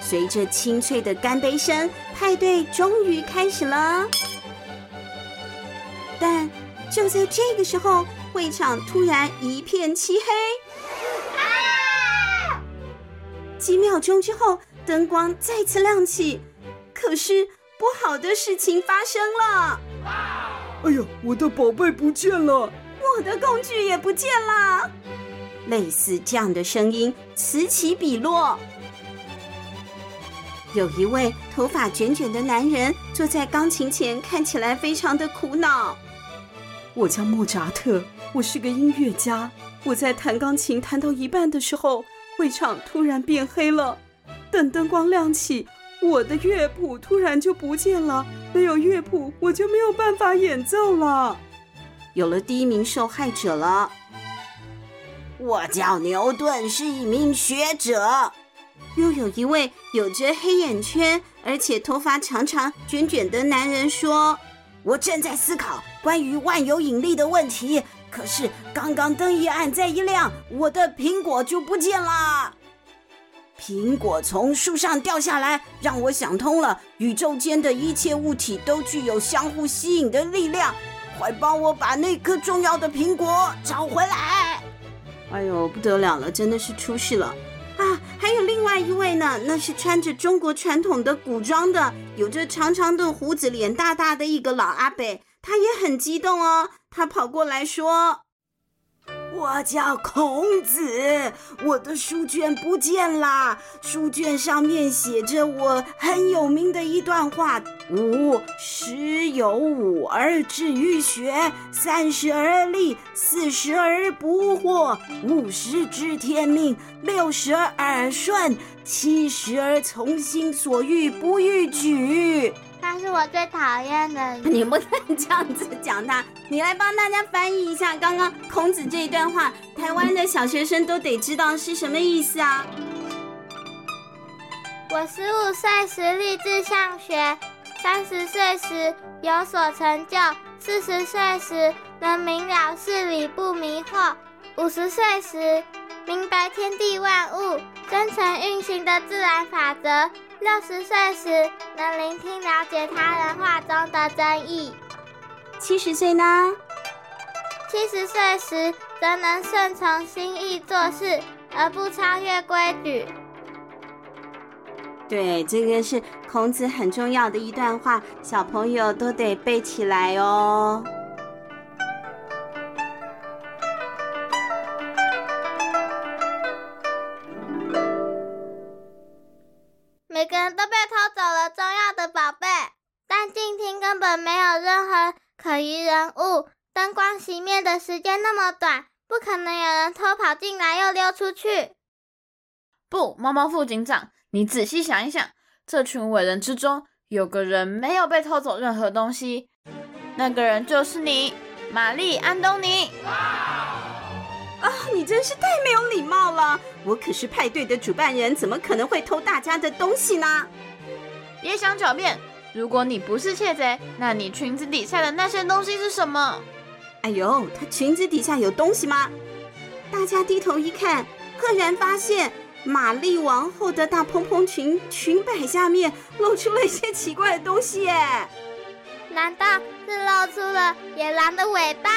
随着清脆的干杯声，派对终于开始了。但就在这个时候，会场突然一片漆黑。啊！几秒钟之后，灯光再次亮起，可是不好的事情发生了。哎呀，我的宝贝不见了！我的工具也不见了。类似这样的声音此起彼落。有一位头发卷卷的男人坐在钢琴前，看起来非常的苦恼。我叫莫扎特，我是个音乐家。我在弹钢琴弹到一半的时候，会场突然变黑了。等灯光亮起，我的乐谱突然就不见了。没有乐谱，我就没有办法演奏了。有了第一名受害者了。我叫牛顿，是一名学者。又有一位有着黑眼圈，而且头发长长、卷卷的男人说：“我正在思考关于万有引力的问题，可是刚刚灯一暗再一亮，我的苹果就不见了。苹果从树上掉下来，让我想通了，宇宙间的一切物体都具有相互吸引的力量。快帮我把那颗重要的苹果找回来！”哎呦，不得了了，真的是出事了。啊，还有另外一位呢，那是穿着中国传统的古装的，有着长长的胡子、脸大大的一个老阿伯，他也很激动哦，他跑过来说。我叫孔子，我的书卷不见了。书卷上面写着我很有名的一段话：吾十有五而志于学，三十而立，四十而不惑，五十知天命，六十而耳顺，七十而从心所欲不逾矩。他是我最讨厌的。你不能这样子讲他，你来帮大家翻译一下刚刚孔子这一段话，台湾的小学生都得知道是什么意思啊！我十五岁时立志向学，三十岁时有所成就，四十岁时能明了事理不迷惑，五十岁时明白天地万物真诚运行的自然法则。六十岁时能聆听了解他人话中的真意，七十岁呢？七十岁时则能顺从心意做事，而不超越规矩。对，这个是孔子很重要的一段话，小朋友都得背起来哦。猫猫副警长，你仔细想一想，这群伟人之中有个人没有被偷走任何东西，那个人就是你，玛丽·安东尼。啊，你真是太没有礼貌了！我可是派对的主办人，怎么可能会偷大家的东西呢？别想狡辩！如果你不是窃贼，那你裙子底下的那些东西是什么？哎呦，他裙子底下有东西吗？大家低头一看，赫然发现玛丽王后的大蓬蓬裙裙摆下面露出了一些奇怪的东西耶！难道是露出了野狼的尾巴？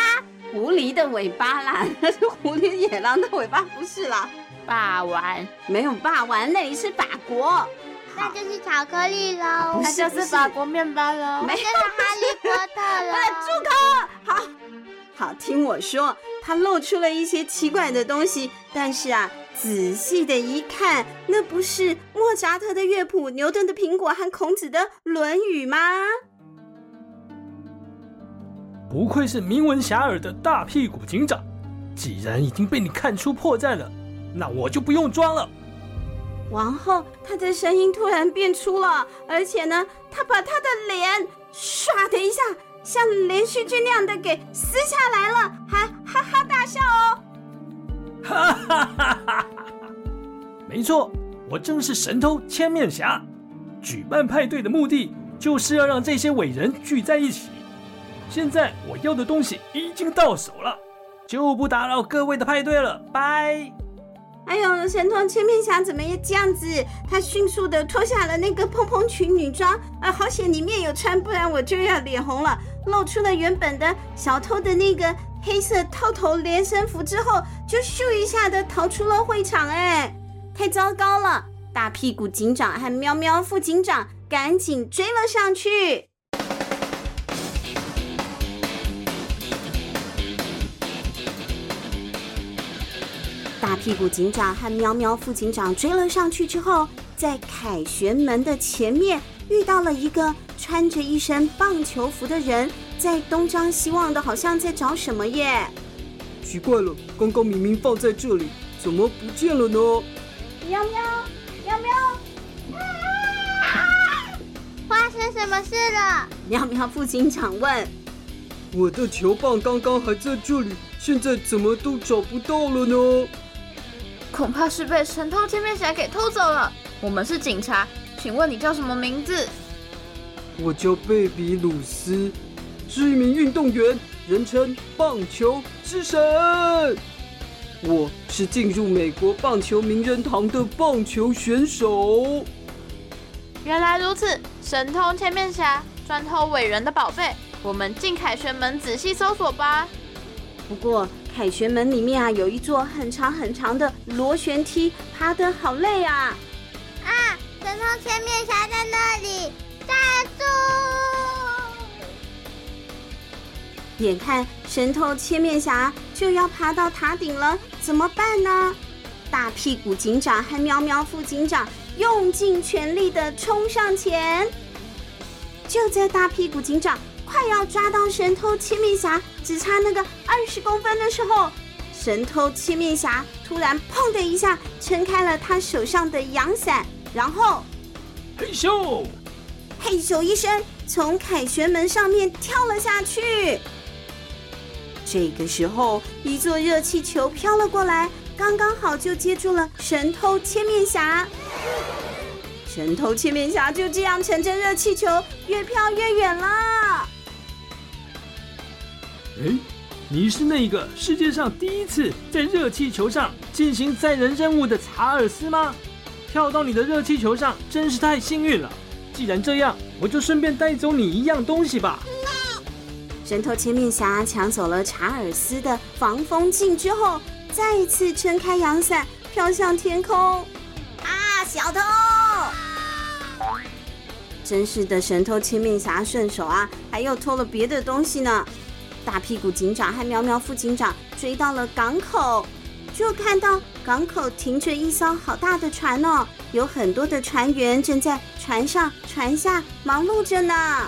狐狸的尾巴啦，那 是狐狸野狼的尾巴，不是啦。霸王没有霸王，那里是法国，那就是巧克力喽，那就是法国面包喽，那就是哈利波特了。住口！好，好，听我说，他露出了一些奇怪的东西，但是啊，仔细的一看，那不是莫扎特的乐谱、牛顿的苹果和孔子的《论语》吗？不愧是名闻遐迩的大屁股警长，既然已经被你看出破绽了，那我就不用装了。王后，她的声音突然变粗了，而且呢，她把她的脸唰的一下，像连续剧那样的给撕下来了，还哈哈大笑哦。哈哈哈哈！没错，我正是神偷千面侠，举办派对的目的就是要让这些伟人聚在一起。现在我要的东西已经到手了，就不打扰各位的派对了，拜。哎呦，神偷千面侠怎么也这样子？他迅速的脱下了那个蓬蓬裙女装，啊，好险里面有穿，不然我就要脸红了。露出了原本的小偷的那个黑色套头连身服之后，就咻一下的逃出了会场。哎，太糟糕了！大屁股警长和喵喵副警长赶紧追了上去。大屁股警长和喵喵副警长追了上去之后，在凯旋门的前面遇到了一个穿着一身棒球服的人，在东张西望的，好像在找什么耶。奇怪了，刚刚明明放在这里，怎么不见了呢？喵喵，喵喵，发生什么事了？喵喵副警长问。我的球棒刚刚还在这里，现在怎么都找不到了呢？恐怕是被神偷千面侠给偷走了。我们是警察，请问你叫什么名字？我叫贝比鲁斯，是一名运动员，人称棒球之神。我是进入美国棒球名人堂的棒球选手。原来如此，神通千面侠专偷伟人的宝贝。我们进凯旋门仔细搜索吧。不过。凯旋门里面啊，有一座很长很长的螺旋梯，爬得好累啊！啊，神通千面侠在那里，站住！眼看神偷千面侠就要爬到塔顶了，怎么办呢？大屁股警长和喵喵副警长用尽全力的冲上前，就在大屁股警长。快要抓到神偷千面侠，只差那个二十公分的时候，神偷千面侠突然砰的一下撑开了他手上的阳伞，然后嘿咻，嘿咻一声从凯旋门上面跳了下去。这个时候，一座热气球飘了过来，刚刚好就接住了神偷千面侠。神偷千面侠就这样乘着热气球越飘越远了。哎，你是那个世界上第一次在热气球上进行载人任务的查尔斯吗？跳到你的热气球上真是太幸运了。既然这样，我就顺便带走你一样东西吧。神偷千面侠抢走了查尔斯的防风镜之后，再一次撑开阳伞，飘向天空。啊，小偷！真是的，神偷千面侠顺手啊，还又偷了别的东西呢。大屁股警长和喵喵副警长追到了港口，就看到港口停着一艘好大的船哦，有很多的船员正在船上、船下忙碌着呢。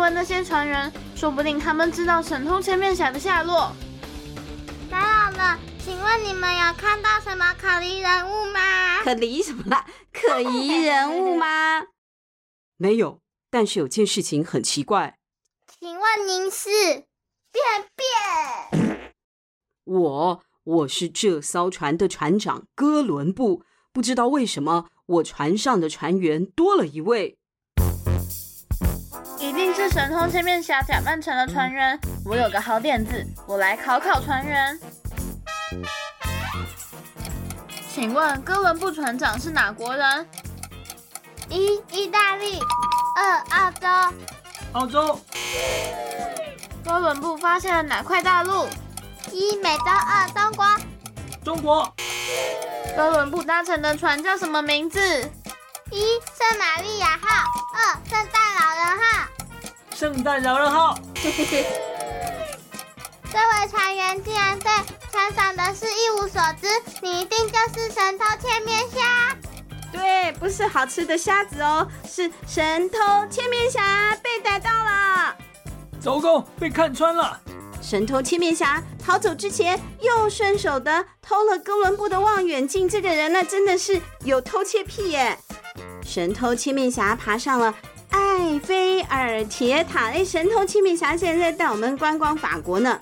问问那些船员，说不定他们知道神通千面侠的下落。打扰了，请问你们有看到什么可疑人物吗？可疑什么啦？可疑人物吗？没有。但是有件事情很奇怪，请问您是便便？我我是这艘船的船长哥伦布，不知道为什么我船上的船员多了一位，神通千面侠假扮成了船员。我有个好点子，我来考考船员。请问哥伦布船长是哪国人？一、意大利。二、澳洲，澳洲。哥伦布发现了哪块大陆？一、美洲。二、中国，中国。哥伦布搭乘的船叫什么名字？一、圣玛利亚号。二、圣诞老人号。这位船员竟然对船上的事一无所知，你一定就是神偷千面侠。对，不是好吃的虾子哦，是神偷千面侠被逮到了。糟糕，被看穿了。神偷千面侠逃走之前，又顺手的偷了哥伦布的望远镜。这个人那，真的是有偷窃癖耶。神偷千面侠爬上了埃菲尔铁塔。哎，神偷七面侠现在在带我们观光法国呢。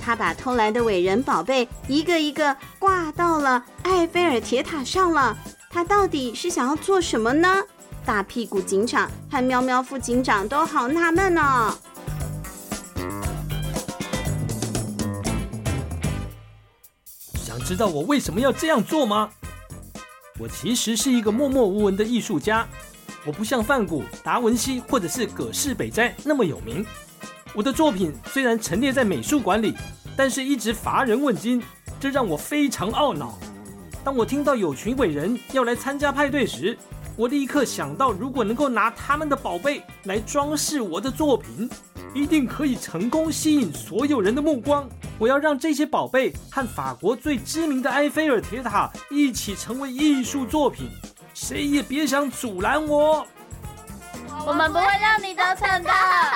他把偷来的伟人宝贝一个一个挂到了埃菲尔铁塔上了。他到底是想要做什么呢？大屁股警长和喵喵副警长都好纳闷呢。想知道我为什么要这样做吗？我其实是一个默默无闻的艺术家，我不像梵谷、达文西或者是葛饰北斋那么有名。我的作品虽然陈列在美术馆里，但是一直乏人问津，这让我非常懊恼。当我听到有群伟人要来参加派对时，我立刻想到，如果能够拿他们的宝贝来装饰我的作品，一定可以成功吸引所有人的目光。我要让这些宝贝和法国最知名的埃菲尔铁塔一起成为艺术作品，谁也别想阻拦我。我们不会让你得逞的，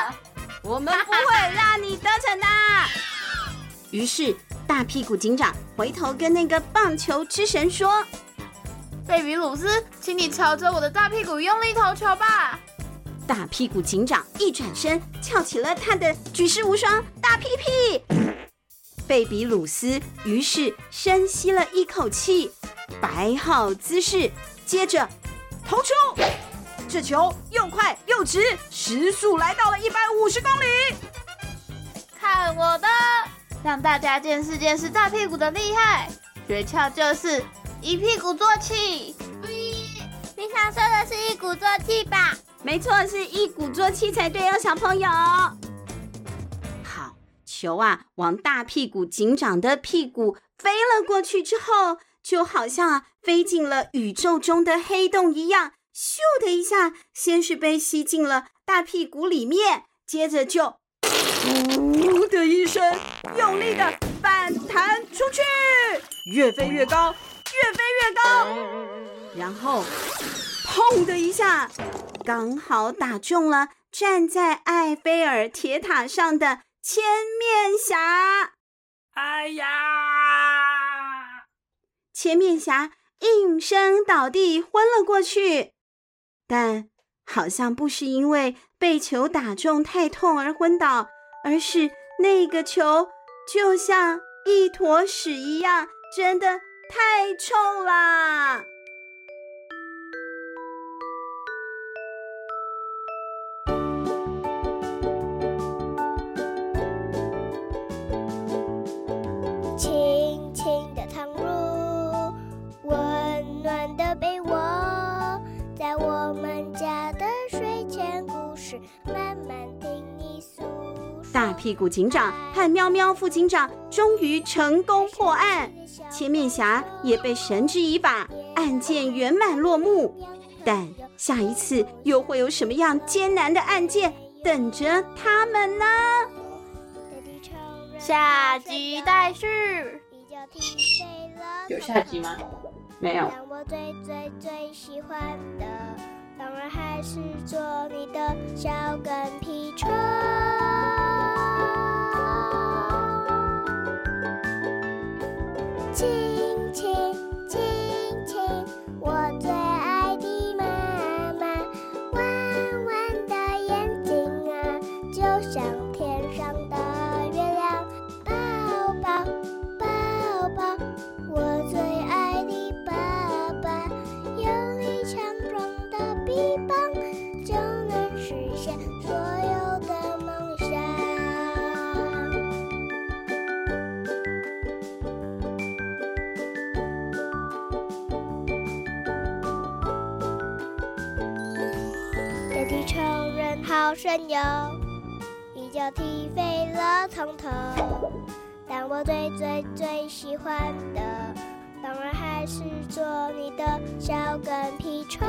我们不会让你得逞的。于是，大屁股警长回头跟那个棒球之神说。贝比鲁斯，请你朝着我的大屁股用力投球吧！大屁股警长一转身，翘起了他的举世无双大屁屁。贝比鲁斯于是深吸了一口气，摆好姿势，接着投出。这球又快又直，时速来到了一百五十公里。看我的，让大家见识见识大屁股的厉害。诀窍就是。一屁股坐气，你想说的是一鼓作气吧？没错，是一鼓作气才对哦，小朋友。好，球啊，往大屁股警长的屁股飞了过去之后，就好像啊飞进了宇宙中的黑洞一样，咻的一下，先是被吸进了大屁股里面，接着就呼的一声，用力的反弹出去，越飞越高。越飞越高，然后砰的一下，刚好打中了站在埃菲尔铁塔上的千面侠。哎呀！千面侠应声倒地，昏了过去。但好像不是因为被球打中太痛而昏倒，而是那个球就像一坨屎一样，真的。太臭啦！屁股警长和喵喵副警长终于成功破案。千面侠也被绳之以法，案件圆满落幕。但下一次又会有什么样艰难的案件等着他们呢？下集待续。有下集吗？没有。但我最最最喜欢的，当然还是做你的小跟屁虫。好神游，一脚踢飞了从头。但我最最最喜欢的，当然还是做你的小跟屁虫。